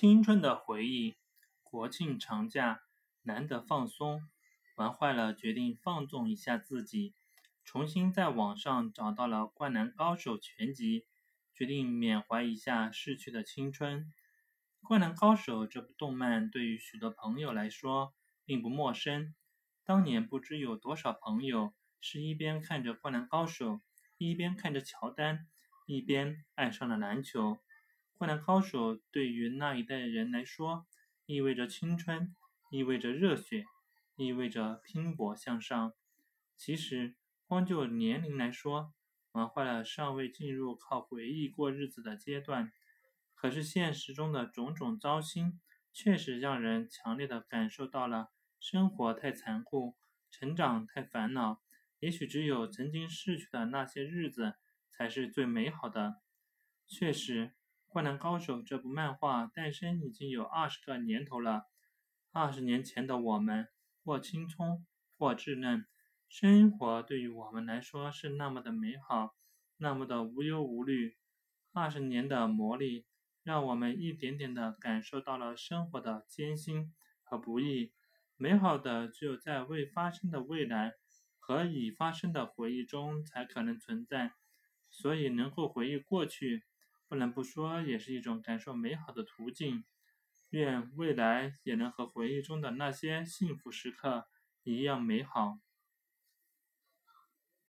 青春的回忆，国庆长假难得放松，玩坏了，决定放纵一下自己。重新在网上找到了《灌篮高手》全集，决定缅怀一下逝去的青春。《灌篮高手》这部动漫对于许多朋友来说并不陌生。当年不知有多少朋友是一边看着《灌篮高手》，一边看着乔丹，一边爱上了篮球。灌篮高手对于那一代人来说，意味着青春，意味着热血，意味着拼搏向上。其实，光就年龄来说，玩坏了尚未进入靠回忆过日子的阶段。可是现实中的种种糟心，确实让人强烈的感受到了生活太残酷，成长太烦恼。也许只有曾经逝去的那些日子，才是最美好的。确实。《灌篮高手》这部漫画诞生已经有二十个年头了。二十年前的我们，或青葱，或稚嫩，生活对于我们来说是那么的美好，那么的无忧无虑。二十年的磨砺，让我们一点点的感受到了生活的艰辛和不易。美好的只有在未发生的未来和已发生的回忆中才可能存在。所以，能够回忆过去。不能不说，也是一种感受美好的途径。愿未来也能和回忆中的那些幸福时刻一样美好。